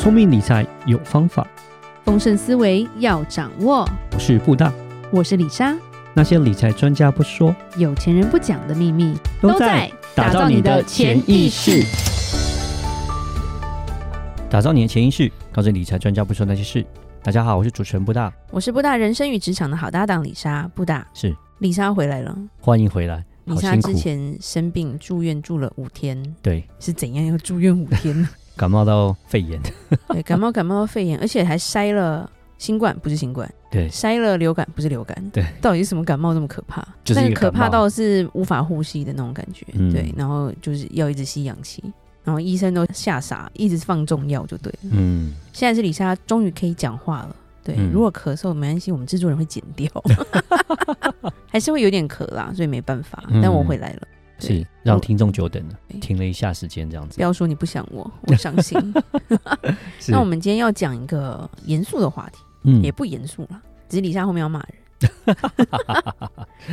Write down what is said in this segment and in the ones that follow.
聪明理财有方法，丰盛思维要掌握。我是布大，我是李莎。那些理财专家不说，有钱人不讲的秘密，都在打造你的潜意识。打造你的潜意识，告诉理财专家不说那些事。大家好，我是主持人布大，我是布大人生与职场的好搭档李莎。布大是李莎回来了，欢迎回来。李莎之前生病住院住了五天，对，是怎样要住院五天呢？感冒到肺炎，对，感冒感冒到肺炎，而且还筛了新冠，不是新冠，对，筛了流感，不是流感，对，到底是什么感冒这么可怕？就是那个可怕到是无法呼吸的那种感觉，嗯、对，然后就是要一直吸氧气，然后医生都吓傻，一直放重药就对了。嗯，现在是李莎终于可以讲话了，对，嗯、如果咳嗽没关系，我们制作人会剪掉，还是会有点咳啦，所以没办法，但我回来了。是让听众久等了，停了一下时间，这样子。不要说你不想我，我伤心。那我们今天要讲一个严肃的话题，嗯，也不严肃了，只是里莎后面要骂人。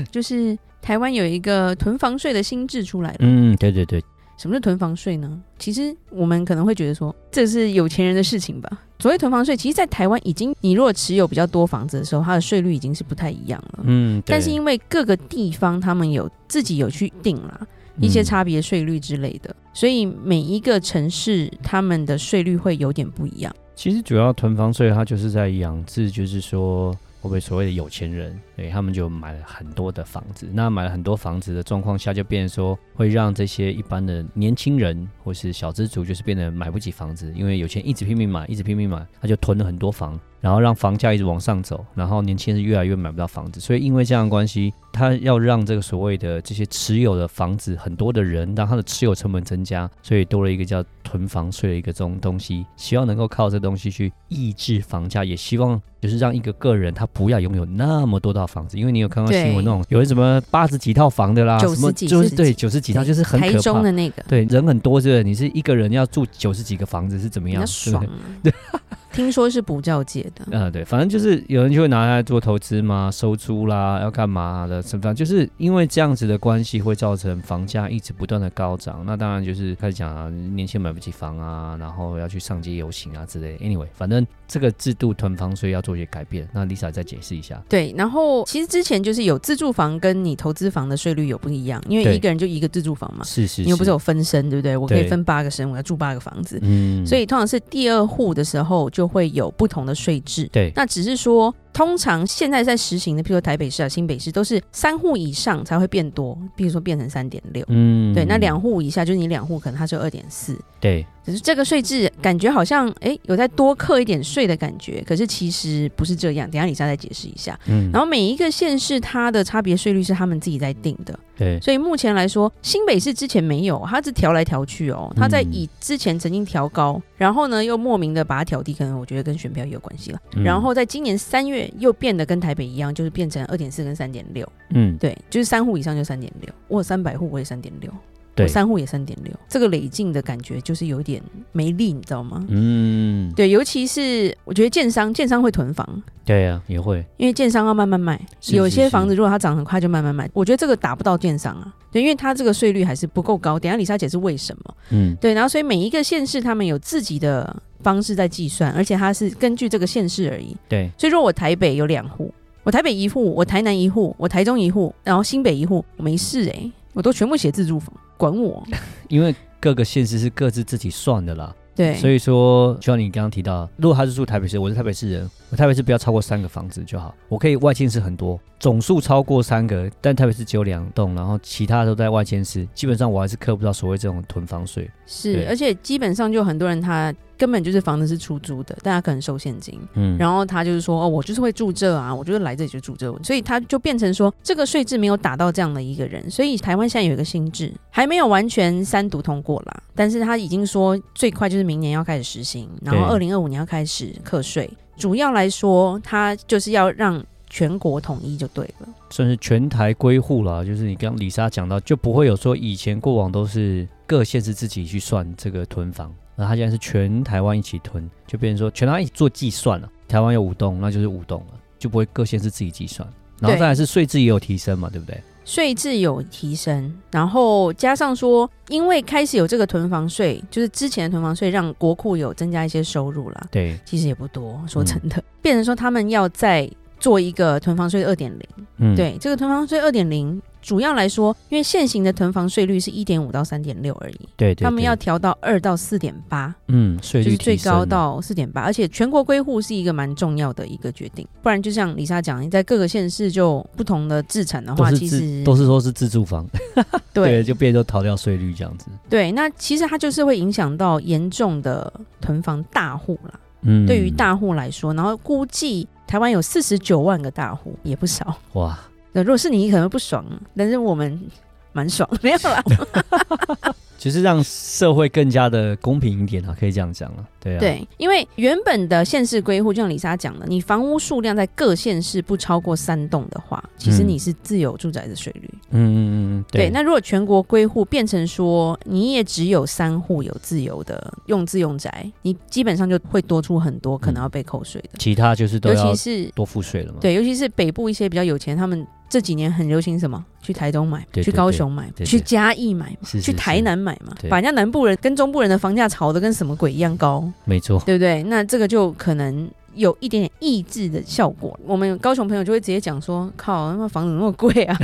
就是台湾有一个囤房税的新制出来了，嗯，对对对。什么是囤房税呢？其实我们可能会觉得说，这是有钱人的事情吧。所谓囤房税，其实，在台湾已经，你如果持有比较多房子的时候，它的税率已经是不太一样了。嗯，但是因为各个地方他们有自己有去定啦一些差别税率之类的，嗯、所以每一个城市他们的税率会有点不一样。其实主要囤房税，它就是在养制，就是说。会不会所谓的有钱人，对，他们就买了很多的房子。那买了很多房子的状况下，就变成说会让这些一般的年轻人或是小资族，就是变得买不起房子，因为有钱一直拼命买，一直拼命买，他就囤了很多房。然后让房价一直往上走，然后年轻人越来越买不到房子，所以因为这样的关系，他要让这个所谓的这些持有的房子很多的人，让他的持有成本增加，所以多了一个叫囤房税的一个这种东西，希望能够靠这东西去抑制房价，也希望就是让一个个人他不要拥有那么多套房子，因为你有看到新闻那种有什么八十几套房的啦，九十几什么就是对九十几套就是很可怕，台中的那个对人很多是不是？你是一个人要住九十几个房子是怎么样？爽啊，对。听说是补教界的，呃，对，反正就是有人就会拿来做投资嘛，收租啦，要干嘛的，什么，就是因为这样子的关系，会造成房价一直不断的高涨。那当然就是开始讲啊，年轻人买不起房啊，然后要去上街游行啊之类的。Anyway，反正这个制度囤房税要做一些改变。那 Lisa 再解释一下。对，然后其实之前就是有自住房跟你投资房的税率有不一样，因为一个人就一个自住房嘛，是，是是，你又不是有分身，对不对？我可以分八个身，我要住八个房子，嗯，所以通常是第二户的时候就会有不同。的税制，对，那只是说，通常现在在实行的，譬如说台北市啊、新北市，都是三户以上才会变多，比如说变成三点六，嗯，对，那两户以下就是你两户可能它是二点四，对。可是这个税制感觉好像哎、欸、有在多课一点税的感觉，可是其实不是这样。等下李莎再解释一下。嗯，然后每一个县市它的差别税率是他们自己在定的。对，所以目前来说，新北市之前没有，它是调来调去哦。它在以之前曾经调高，嗯、然后呢又莫名的把它调低，可能我觉得跟选票也有关系了。嗯、然后在今年三月又变得跟台北一样，就是变成二点四跟三点六。嗯，对，就是三户以上就三点六，我有三百户我也三点六。对，三户也三点六，这个累进的感觉就是有点没力，你知道吗？嗯，对，尤其是我觉得建商，建商会囤房，对呀、啊，也会，因为建商要慢慢卖，是是是。有些房子如果它涨很快就慢慢卖，我觉得这个打不到建商啊，对，因为它这个税率还是不够高。等下李莎姐是为什么，嗯，对，然后所以每一个县市他们有自己的方式在计算，而且它是根据这个县市而已，对，所以说我台北有两户，我台北一户，我台南一户，我台中一户，然后新北一户，我没事哎、欸，我都全部写自住房。管我，因为各个县市是各自自己算的啦。对，所以说，就像你刚刚提到，如果他是住台北市，我是台北市人，我台北市不要超过三个房子就好。我可以外迁市很多，总数超过三个，但台北市只有两栋，然后其他都在外迁市，基本上我还是克不到所谓这种囤房税。是，而且基本上就很多人他。根本就是房子是出租的，但他可能收现金，嗯，然后他就是说，哦，我就是会住这啊，我就是来这里就住这，所以他就变成说，这个税制没有打到这样的一个人，所以台湾现在有一个新制，还没有完全三读通过啦，但是他已经说最快就是明年要开始实行，然后二零二五年要开始课税，主要来说，他就是要让全国统一就对了，算是全台归户了，就是你刚刚里莎讲到，就不会有说以前过往都是各县市自己去算这个囤房。那他现在是全台湾一起囤，就变成说全台湾一起做计算了。台湾有五栋，那就是五栋了，就不会各县市自己计算。然后再来是税制也有提升嘛，对不对？税制有提升，然后加上说，因为开始有这个囤房税，就是之前的囤房税让国库有增加一些收入啦。对，其实也不多，说真的，嗯、变成说他们要再做一个囤房税二点零。嗯，对，这个囤房税二点零。主要来说，因为现行的囤房税率是一点五到三点六而已，对，对，对，他们要调到二到四点八，嗯，税率就是最高到四点八，而且全国归户是一个蛮重要的一个决定，不然就像李莎讲，你在各个县市就不同的置产的话，其实都是说是自住房，对，对，就变成逃掉税率这样子，对，那其实它就是会影响到严重的囤房大户啦，嗯，对于大户来说，然后估计台湾有四十九万个大户，也不少，哇。那如果是你，你可能不爽，但是我们蛮爽，没有啦。就是让社会更加的公平一点啊，可以这样讲了。对啊，对，因为原本的县市归户，就像李莎讲的，你房屋数量在各县市不超过三栋的话，其实你是自有住宅的税率。嗯嗯嗯，对，那如果全国归户变成说你也只有三户有自由的用自用宅，你基本上就会多出很多可能要被扣税的。嗯。其他就是都要多付税了嘛。对，尤其是北部一些比较有钱，他们。这几年很流行什么？去台东买，去高雄买，去嘉义买去台南买嘛，把人家南部人跟中部人的房价炒得跟什么鬼一样高，没错，对不对？那这个就可能有一点点抑制的效果。我们高雄朋友就会直接讲说：“靠，那房子那么贵啊！”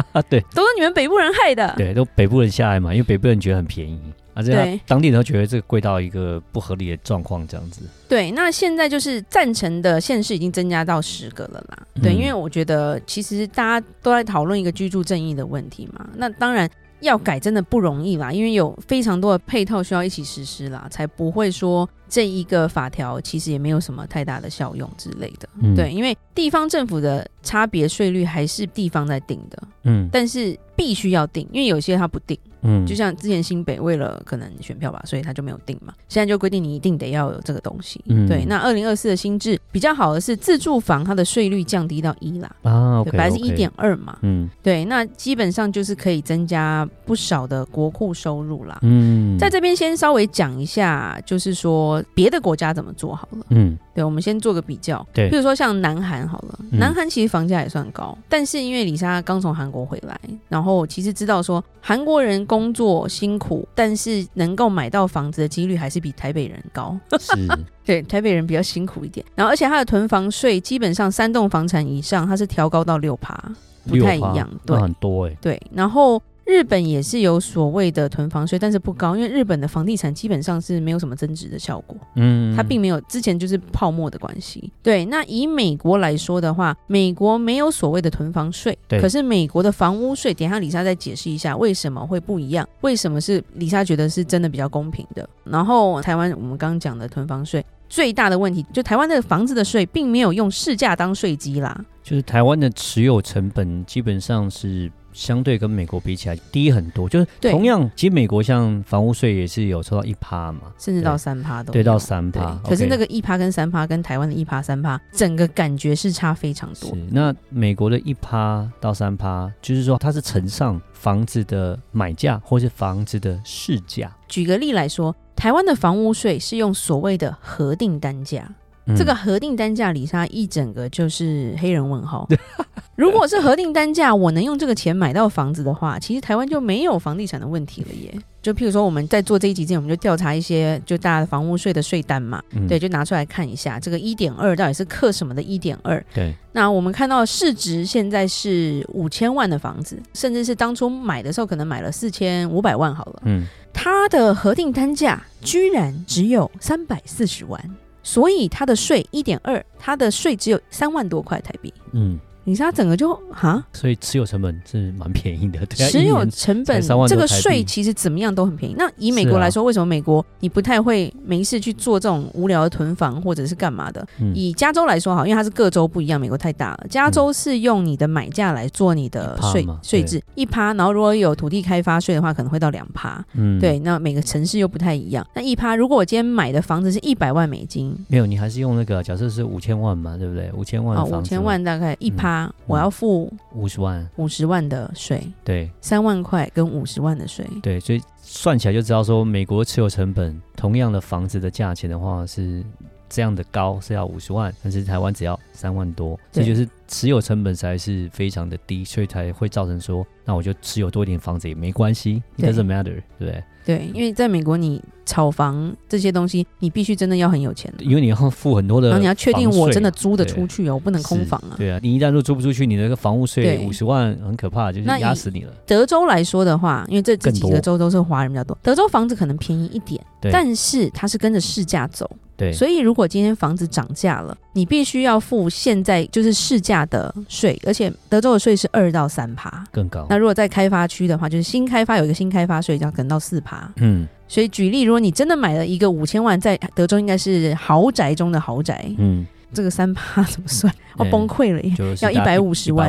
对，都是你们北部人害的。对，都北部人下来嘛，因为北部人觉得很便宜。啊，这样当地人都觉得这个贵到一个不合理的状况，这样子。对，那现在就是赞成的县市已经增加到十个了啦。对，因为我觉得其实大家都在讨论一个居住正义的问题嘛。那当然要改真的不容易啦，因为有非常多的配套需要一起实施啦，才不会说这一个法条其实也没有什么太大的效用之类的。嗯、对，因为地方政府的差别税率还是地方在定的。嗯，但是必须要定，因为有些它不定。嗯，就像之前新北为了可能选票吧，所以他就没有定嘛。现在就规定你一定得要有这个东西。嗯，对。那二零二四的新制比较好的是自住房，它的税率降低到一啦。啊，对，本来是一点二嘛。嗯，对。那基本上就是可以增加不少的国库收入啦。嗯，在这边先稍微讲一下，就是说别的国家怎么做好了。嗯，对，我们先做个比较。对，比如说像南韩好了，南韩其实房价也算高，但是因为李莎刚从韩国回来，然后其实知道说韩国人。工作辛苦，但是能够买到房子的几率还是比台北人高。是，对，台北人比较辛苦一点。然后，而且它的囤房税基本上三栋房产以上，它是调高到六趴，不太一样。对，很多哎、欸。对，然后。日本也是有所谓的囤房税，但是不高，因为日本的房地产基本上是没有什么增值的效果。嗯，它并没有之前就是泡沫的关系。对，那以美国来说的话，美国没有所谓的囤房税，可是美国的房屋税，等一下李莎再解释一下为什么会不一样，为什么是李莎觉得是真的比较公平的。然后台湾我们刚刚讲的囤房税最大的问题，就台湾的房子的税并没有用市价当税基啦，就是台湾的持有成本基本上是。相对跟美国比起来低很多，就是同样，其实美国像房屋税也是有抽到一趴嘛，甚至到三趴都对，到三趴。可是那个一趴跟三趴跟台湾的一趴三趴，整个感觉是差非常多。是，那美国的一趴到三趴，就是说它是乘上房子的买价或是房子的市价。举个例来说，台湾的房屋税是用所谓的核定单价。这个核定单价里莎一整个就是黑人问号。如果是核定单价，我能用这个钱买到房子的话，其实台湾就没有房地产的问题了耶。就譬如说，我们在做这一集之前，我们就调查一些就大家的房屋税的税单嘛，嗯、对，就拿出来看一下，这个一点二到底是克什么的？一点二，对。那我们看到市值现在是五千万的房子，甚至是当初买的时候可能买了四千五百万好了，嗯，它的核定单价居然只有三百四十万。所以他的税一点二，他的税只有三万多块台币。嗯。你知道整个就哈，所以持有成本是蛮便宜的。持有成本这个税其实怎么样都很便宜。那以美国来说，为什么美国你不太会没事去做这种无聊的囤房或者是干嘛的？以加州来说好，因为它是各州不一样，美国太大了。加州是用你的买价来做你的税税制一趴，然后如果有土地开发税的话，可能会到两趴。嗯，对，那每个城市又不太一样。那一趴，如果我今天买的房子是一百万美金，没有，你还是用那个假设是五千万嘛，对不对？五千万啊，五千万大概一趴。我要付五十万，五十万的税，对，三万块跟五十万的税，对，所以算起来就知道说，美国持有成本同样的房子的价钱的话是这样的高是要五十万，但是台湾只要三万多，这就是持有成本才是非常的低，所以才会造成说，那我就持有多一点房子也没关系 doesn't matter，对。不对？对，因为在美国，你炒房这些东西，你必须真的要很有钱，因为你要付很多的，然后你要确定我真的租得出去哦，我不能空房。啊。对啊，你一旦都租不出去，你那个房屋税五十万很可怕，就是压死你了。德州来说的话，因为这这几个州都是华人比较多，德州房子可能便宜一点，但是它是跟着市价走。对，所以如果今天房子涨价了，你必须要付现在就是市价的税，而且德州的税是二到三趴，更高。那如果在开发区的话，就是新开发有一个新开发税，要可能到四趴。嗯，所以举例，如果你真的买了一个五千万，在德州应该是豪宅中的豪宅，嗯。这个三趴怎么算？我崩溃了耶！要一百五十万，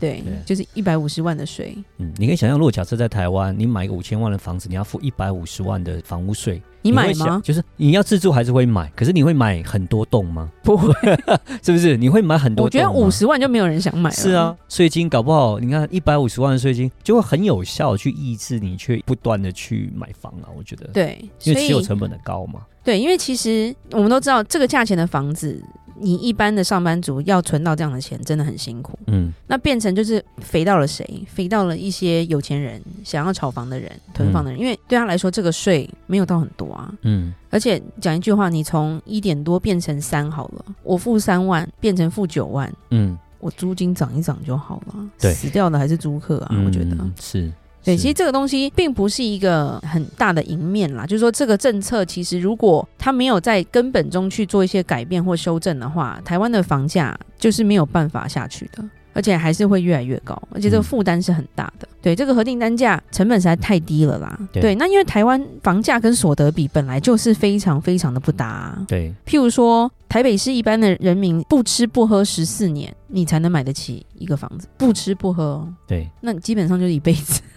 对，就是一百五十万的税。嗯，你可以想象，如果假设在台湾，你买一个五千万的房子，你要付一百五十万的房屋税，你买吗？就是你要自住还是会买？可是你会买很多栋吗？不会，是不是？你会买很多栋？我觉得五十万就没有人想买了。是啊，税金搞不好，你看一百五十万的税金就会很有效去抑制你，去不断的去买房啊。我觉得，对，因为持有成本的高嘛。对，因为其实我们都知道，这个价钱的房子。你一般的上班族要存到这样的钱，真的很辛苦。嗯，那变成就是肥到了谁？肥到了一些有钱人，想要炒房的人、囤房的人。嗯、因为对他来说，这个税没有到很多啊。嗯，而且讲一句话，你从一点多变成三好了，我付三万变成付九万，嗯，我租金涨一涨就好了。对，死掉的还是租客啊，嗯、我觉得是。对，其实这个东西并不是一个很大的赢面啦，就是说这个政策其实如果它没有在根本中去做一些改变或修正的话，台湾的房价就是没有办法下去的。而且还是会越来越高，而且这个负担是很大的。嗯、对，这个核定单价成本实在太低了啦。对，对，那因为台湾房价跟所得比本来就是非常非常的不搭、啊。对，譬如说台北市一般的人民不吃不喝十四年，你才能买得起一个房子。不吃不喝，对，那你基本上就是一辈子。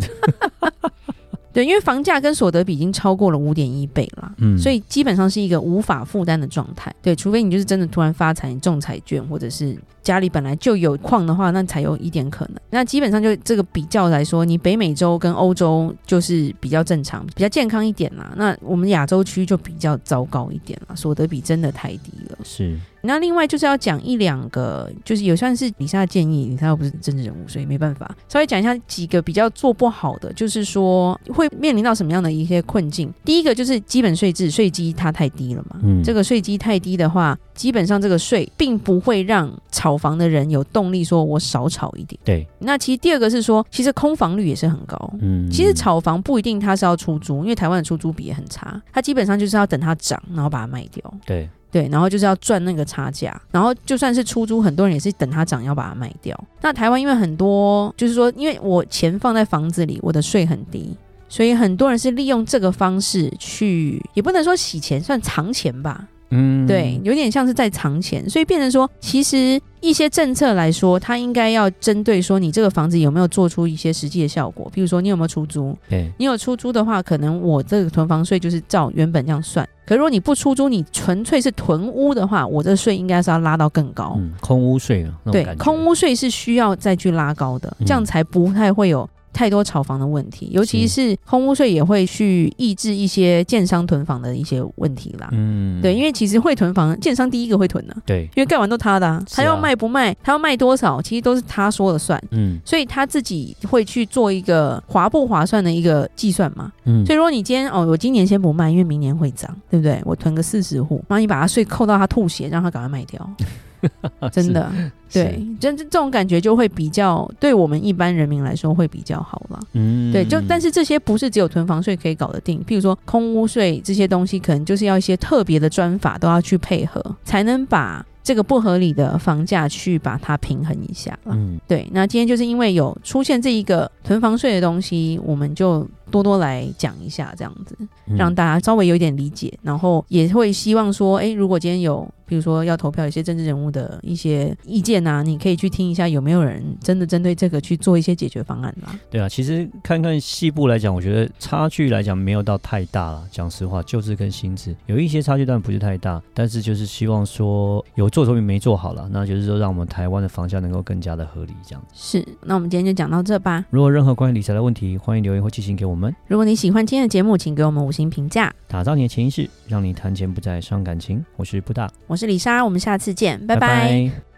对，因为房价跟所得比已经超过了五点一倍了，嗯，所以基本上是一个无法负担的状态。对，除非你就是真的突然发财，你中彩券，或者是家里本来就有矿的话，那才有一点可能。那基本上就这个比较来说，你北美洲跟欧洲就是比较正常、比较健康一点啦。那我们亚洲区就比较糟糕一点了，所得比真的太低了。是。那另外就是要讲一两个，就是也算是李莎的建议，李莎又不是政治人物，所以没办法。稍微讲一下几个比较做不好的，就是说会面临到什么样的一些困境。第一个就是基本税制税基它太低了嘛，嗯，这个税基太低的话，基本上这个税并不会让炒房的人有动力说我少炒一点。对。那其实第二个是说，其实空房率也是很高。嗯。其实炒房不一定它是要出租，因为台湾的出租比也很差，它基本上就是要等它涨，然后把它卖掉。对。对，然后就是要赚那个差价，然后就算是出租，很多人也是等它涨要把它卖掉。那台湾因为很多，就是说，因为我钱放在房子里，我的税很低，所以很多人是利用这个方式去，也不能说洗钱，算藏钱吧。嗯，对，有点像是在藏钱，所以变成说，其实一些政策来说，它应该要针对说，你这个房子有没有做出一些实际的效果，比如说你有没有出租，对，你有出租的话，可能我这个囤房税就是照原本这样算。可如果你不出租，你纯粹是囤屋的话，我这税应该是要拉到更高，嗯，空屋税啊，对，空屋税是需要再去拉高的，这样才不太会有。太多炒房的问题，尤其是空屋税也会去抑制一些建商囤房的一些问题啦。嗯，对，因为其实会囤房，建商第一个会囤的。对，因为盖完都他的，啊，他要卖不卖，他要卖多少，其实都是他说了算。嗯，所以他自己会去做一个划不划算的一个计算嘛。嗯，所以如果你今天哦，我今年先不卖，因为明年会涨，对不对？我囤个四十户，然后你把他税扣到他吐血，让他赶快卖掉。真的，对，这这种感觉就会比较对我们一般人民来说会比较好了。嗯，对，就但是这些不是只有囤房税可以搞得定，譬如说空屋税这些东西，可能就是要一些特别的专法都要去配合，才能把这个不合理的房价去把它平衡一下。嗯，对。那今天就是因为有出现这一个囤房税的东西，我们就多多来讲一下，这样子让大家稍微有点理解，然后也会希望说，哎，如果今天有。比如说要投票，一些政治人物的一些意见啊，你可以去听一下，有没有人真的针对这个去做一些解决方案啦。对啊，其实看看细部来讲，我觉得差距来讲没有到太大了。讲实话，旧制跟新制有一些差距，但不是太大。但是就是希望说有做总比没做好了，那就是说让我们台湾的房价能够更加的合理，这样子。是，那我们今天就讲到这吧。如果任何关于理财的问题，欢迎留言或寄信给我们。如果你喜欢今天的节目，请给我们五星评价。打造你的潜意识，让你谈钱不再伤感情。我是布大，我是李莎，我们下次见，拜拜。拜拜。